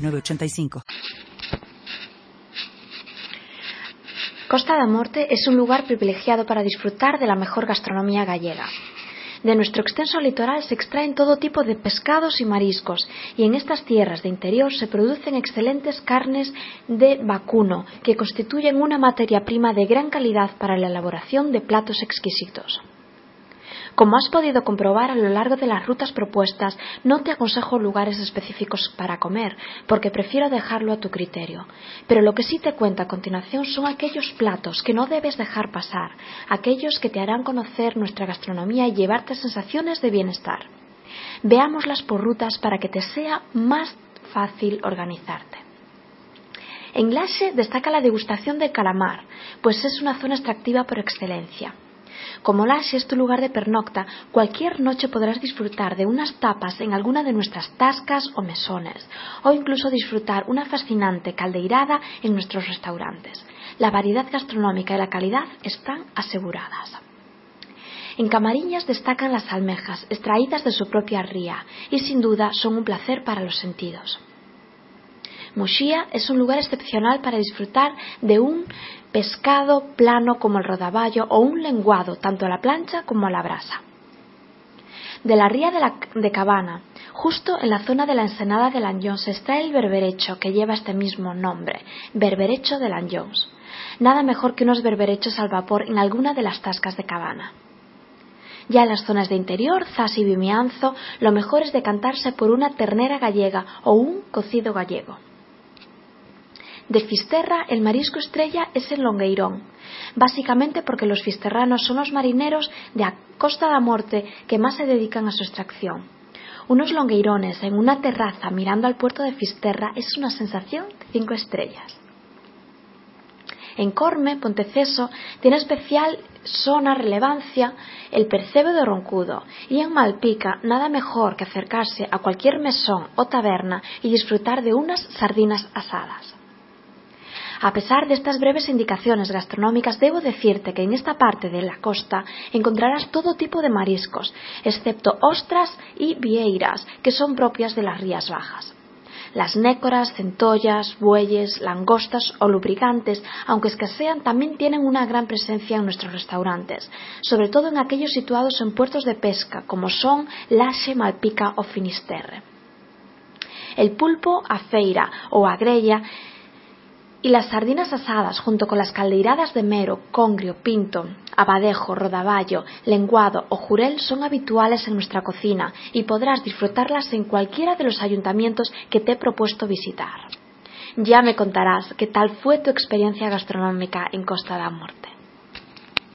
906985. Costa da Morte es un lugar privilegiado para disfrutar de la mejor gastronomía gallega. De nuestro extenso litoral se extraen todo tipo de pescados y mariscos, y en estas tierras de interior se producen excelentes carnes de vacuno, que constituyen una materia prima de gran calidad para la elaboración de platos exquisitos. Como has podido comprobar a lo largo de las rutas propuestas, no te aconsejo lugares específicos para comer, porque prefiero dejarlo a tu criterio. Pero lo que sí te cuento a continuación son aquellos platos que no debes dejar pasar, aquellos que te harán conocer nuestra gastronomía y llevarte sensaciones de bienestar. Veámoslas por rutas para que te sea más fácil organizarte. En Laxe destaca la degustación del calamar, pues es una zona extractiva por excelencia. Como Laxe es tu lugar de pernocta, cualquier noche podrás disfrutar de unas tapas en alguna de nuestras tascas o mesones, o incluso disfrutar una fascinante caldeirada en nuestros restaurantes. La variedad gastronómica y la calidad están aseguradas. En Camariñas destacan las almejas, extraídas de su propia ría, y sin duda son un placer para los sentidos. Muxía es un lugar excepcional para disfrutar de un pescado plano como el rodaballo o un lenguado tanto a la plancha como a la brasa. De la ría de, Cabana, justo en la zona de la ensenada de Lanjones, se extrae el berberecho que lleva este mismo nombre, berberecho de Lanjones. Nada mejor que unos berberechos al vapor en alguna de las tascas de Cabana. Ya en las zonas de interior, Zas y Vimianzo, lo mejor es decantarse por una ternera gallega o un cocido gallego. De Fisterra, el marisco estrella es el longueirón, básicamente porque los fisterranos son los marineros de a Costa da Morte que más se dedican a su extracción. Unos longueirones en una terraza mirando al puerto de Fisterra es una sensación de cinco estrellas. En Corme, Ponteceso, tiene especial zona relevancia el percebe de Roncudo y en Malpica nada mejor que acercarse a cualquier mesón o taberna y disfrutar de unas sardinas asadas. A pesar de estas breves indicaciones gastronómicas, debo decirte que en esta parte de la costa encontrarás todo tipo de mariscos, excepto ostras y vieiras, que son propias de las rías bajas. Las nécoras, centollas, bueyes, langostas o lubricantes, aunque escasean, también tienen una gran presencia en nuestros restaurantes, sobre todo en aquellos situados en puertos de pesca, como son Laxe, Malpica o Finisterre. El pulpo a feira o a y las sardinas asadas junto con las caldeiradas de mero, congrio, pinto, abadejo, rodaballo, lenguado o jurel son habituales en nuestra cocina y podrás disfrutarlas en cualquiera de los ayuntamientos que te he propuesto visitar. Ya me contarás qué tal fue tu experiencia gastronómica en Costa da Morte.